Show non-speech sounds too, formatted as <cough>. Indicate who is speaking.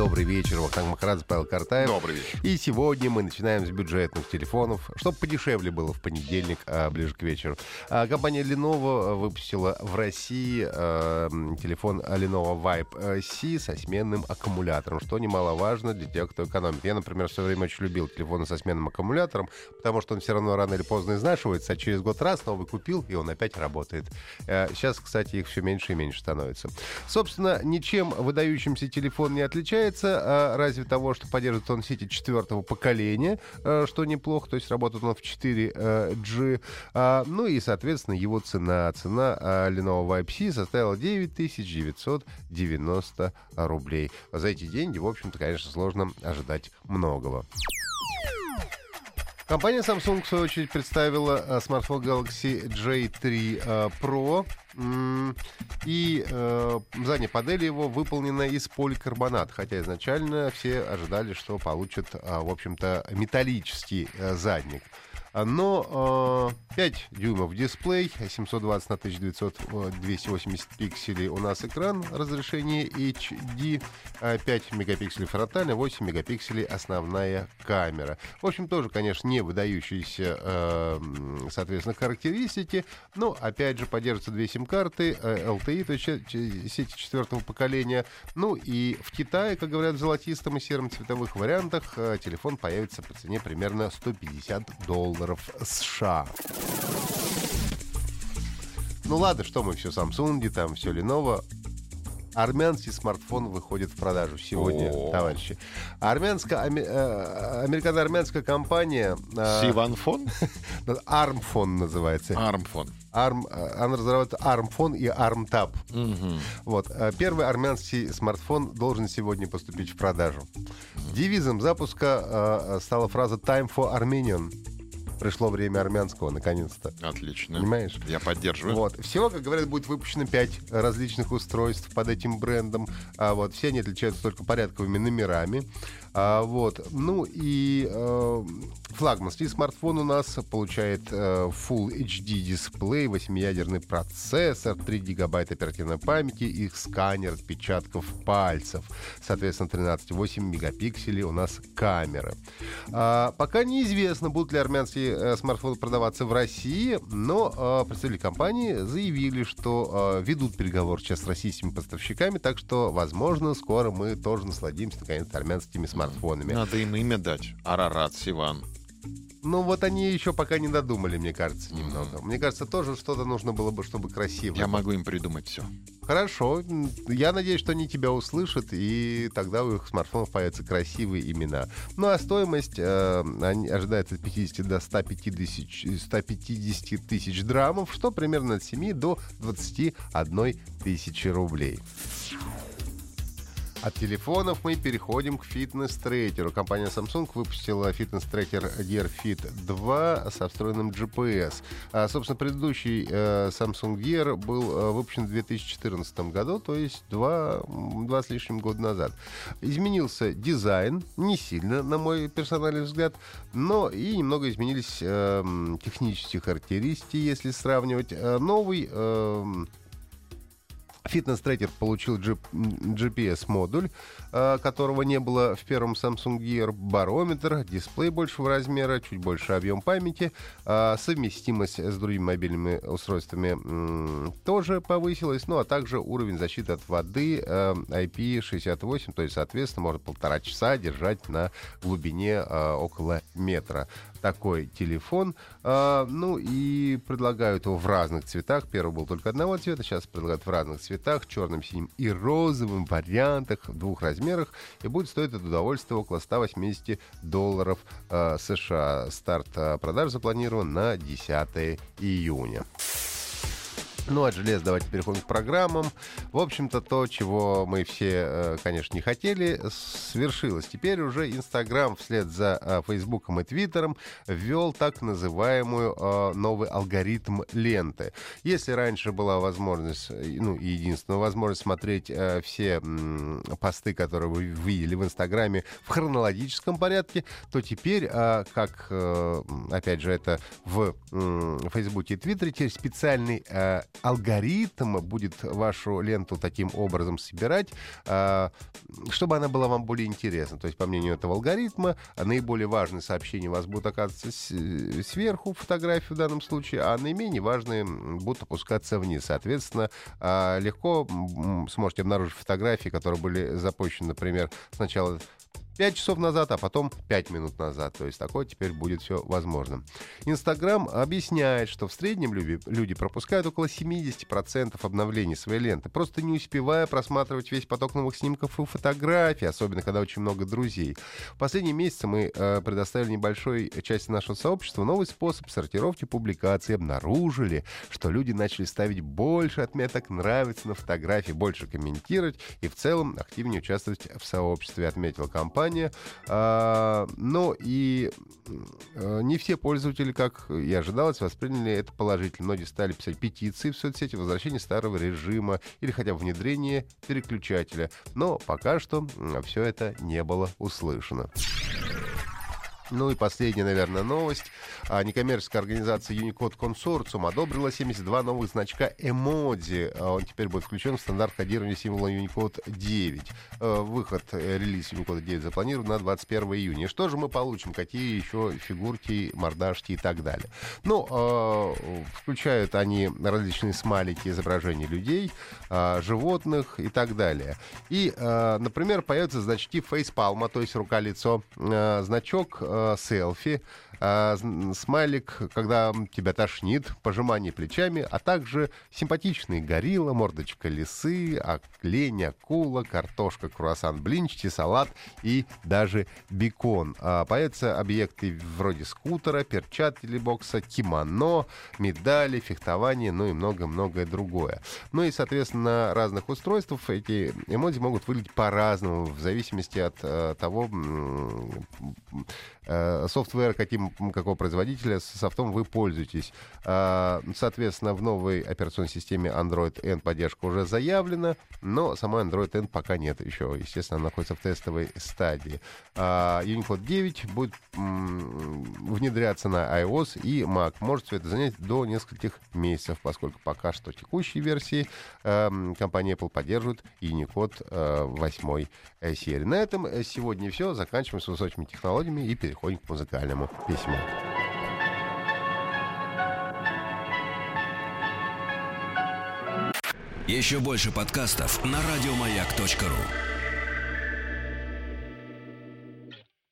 Speaker 1: Добрый вечер, Вахтанг Махарадзе, Павел Картаев.
Speaker 2: Добрый вечер.
Speaker 1: И сегодня мы начинаем с бюджетных телефонов, чтобы подешевле было в понедельник, а, ближе к вечеру. А, компания Lenovo выпустила в России а, телефон Lenovo Vibe C со сменным аккумулятором, что немаловажно для тех, кто экономит. Я, например, все время очень любил телефоны со сменным аккумулятором, потому что он все равно рано или поздно изнашивается, а через год раз новый купил, и он опять работает. А, сейчас, кстати, их все меньше и меньше становится. Собственно, ничем выдающимся телефон не отличается, а, разве того, что поддерживает он сети четвертого поколения, а, что неплохо, то есть работает он в 4G. А, ну и, соответственно, его цена. Цена а, Lenovo Vibe C составила 9990 рублей. За эти деньги, в общем-то, конечно, сложно ожидать многого. Компания Samsung, в свою очередь, представила а, смартфон Galaxy J3 а, Pro. И э, задняя панель его выполнена из поликарбоната, хотя изначально все ожидали, что получат, а, в общем-то, металлический э, задник. А, Но э, 5 дюймов дисплей, 720 на 1900, э, 280 пикселей у нас экран, разрешение HD, э, 5 мегапикселей фронтальная, 8 мегапикселей основная камера. В общем, тоже, конечно, не выдающиеся, э, соответственно, характеристики, но, опять же, поддерживаются две сим-карты, э, LTE, то есть сети четвертого поколения. Ну и в Китае, как говорят, в золотистом и сером цветовых вариантах э, телефон появится по цене примерно 150 долларов США. Ну ладно, что мы все Samsung, там все Lenovo. Армянский смартфон выходит в продажу сегодня,
Speaker 2: О.
Speaker 1: товарищи. Армянская, аме- э, американо-армянская компания э,
Speaker 2: Сиванфон? <laughs>
Speaker 1: Armphone называется.
Speaker 2: Армфон.
Speaker 1: Arm, э, она разрабатывает Armphone и ArmTab.
Speaker 2: Мгм.
Speaker 1: Вот. э, Первый армянский смартфон должен сегодня поступить в продажу. Девизом запуска э, э, стала фраза «Time for Armenian». Пришло время армянского, наконец-то.
Speaker 2: Отлично.
Speaker 1: Понимаешь?
Speaker 2: Я поддерживаю.
Speaker 1: Вот. Всего, как говорят, будет выпущено 5 различных устройств под этим брендом. А, вот. Все они отличаются только порядковыми номерами. А, вот. Ну и э, флагманский смартфон у нас получает э, Full HD дисплей, 8-ядерный процессор, 3 гигабайта оперативной памяти и сканер отпечатков пальцев. Соответственно, 13,8 мегапикселей у нас камеры. А, пока неизвестно, будут ли армянские э, смартфоны продаваться в России, но э, представители компании заявили, что э, ведут переговоры сейчас с российскими поставщиками, так что, возможно, скоро мы тоже насладимся, наконец, армянскими смартфонами.
Speaker 2: Надо им имя дать. Арарат Сиван.
Speaker 1: Ну, вот они еще пока не додумали, мне кажется, немного. Мне кажется, тоже что-то нужно было бы, чтобы красиво.
Speaker 2: Я могу им придумать все.
Speaker 1: Хорошо. Я надеюсь, что они тебя услышат, и тогда у их смартфонов появятся красивые имена. Ну, а стоимость э, ожидается от 50 до 150 тысяч, 150 тысяч драмов, что примерно от 7 до 21 тысячи рублей. От телефонов мы переходим к фитнес-трекеру. Компания Samsung выпустила фитнес-трекер Gear Fit 2 со встроенным GPS. А, собственно, предыдущий э, Samsung Gear был э, выпущен в 2014 году, то есть два, два с лишним года назад. Изменился дизайн, не сильно, на мой персональный взгляд, но и немного изменились э, технические характеристики, если сравнивать. Э, новый э, Фитнес-трекер получил GPS-модуль, э, которого не было в первом Samsung Gear, барометр, дисплей большего размера, чуть больше объем памяти, э, совместимость с другими мобильными устройствами тоже повысилась, ну а также уровень защиты от воды э, IP68, то есть, соответственно, можно полтора часа держать на глубине около метра такой телефон. А, ну и предлагают его в разных цветах. Первый был только одного цвета, сейчас предлагают в разных цветах, черным, синим и розовым вариантах, в двух размерах. И будет стоить это удовольствие около 180 долларов а, США. Старт а, продаж запланирован на 10 июня. Ну, от железа давайте переходим к программам. В общем-то, то, чего мы все, э, конечно, не хотели, свершилось. Теперь уже Инстаграм вслед за э, Фейсбуком и Твиттером ввел так называемую э, новый алгоритм ленты. Если раньше была возможность, ну, единственная возможность смотреть все посты, которые вы видели в Инстаграме в хронологическом порядке, то теперь, как, опять же, это в Фейсбуке и Твиттере, теперь специальный алгоритм будет вашу ленту таким образом собирать, а, чтобы она была вам более интересна. То есть, по мнению этого алгоритма, наиболее важные сообщения у вас будут оказываться сверху, фотографии в данном случае, а наименее важные будут опускаться вниз. Соответственно, а, легко сможете обнаружить фотографии, которые были запущены, например, сначала 5 часов назад, а потом 5 минут назад. То есть такое теперь будет все возможно. Инстаграм объясняет, что в среднем люди, люди пропускают около 70% обновлений своей ленты, просто не успевая просматривать весь поток новых снимков и фотографий, особенно когда очень много друзей. В последние месяцы мы э, предоставили небольшой части нашего сообщества новый способ сортировки публикаций. Обнаружили, что люди начали ставить больше отметок «нравится» на фотографии, больше комментировать и в целом активнее участвовать в сообществе, отметила компания компания. А, но и а, не все пользователи, как и ожидалось, восприняли это положительно. Многие стали писать петиции в соцсети, возвращение старого режима или хотя бы внедрение переключателя. Но пока что все это не было услышано. Ну и последняя, наверное, новость. А, некоммерческая организация Unicode Consortium одобрила 72 новых значка эмодзи. А, он теперь будет включен в стандарт кодирования символа Unicode 9. А, выход, э, релиз Unicode 9 запланирован на 21 июня. Что же мы получим? Какие еще фигурки, мордашки и так далее? Ну, включают они различные смайлики изображений людей, животных и так далее. И, например, появятся значки фейспалма, то есть рука-лицо, значок Э, селфи, э, смайлик, когда тебя тошнит, пожимание плечами, а также симпатичный горилла, мордочка лисы, олень, акула, картошка, круассан, блинчики, салат и даже бекон. А появятся объекты вроде скутера, перчатки для бокса, кимоно, медали, фехтование, ну и много-многое другое. Ну и, соответственно, разных устройствах эти эмодзи могут выглядеть по-разному, в зависимости от э, того, э, софтвера, каким, какого производителя софтом вы пользуетесь. Э, соответственно, в новой операционной системе Android N поддержка уже заявлена, но самой Android N пока нет еще. Естественно, она находится в тестовой стадии. Э, Unicode 9 будет внедряться на iOS и Mac. Может все это занять до нескольких месяцев, поскольку пока что текущие версии э, компания Apple поддерживает Unicode э, 8 серии. На этом э, сегодня все. Заканчиваем с высокими технологиями и переходим переходим к музыкальному письму.
Speaker 3: Еще больше подкастов на радиомаяк.ру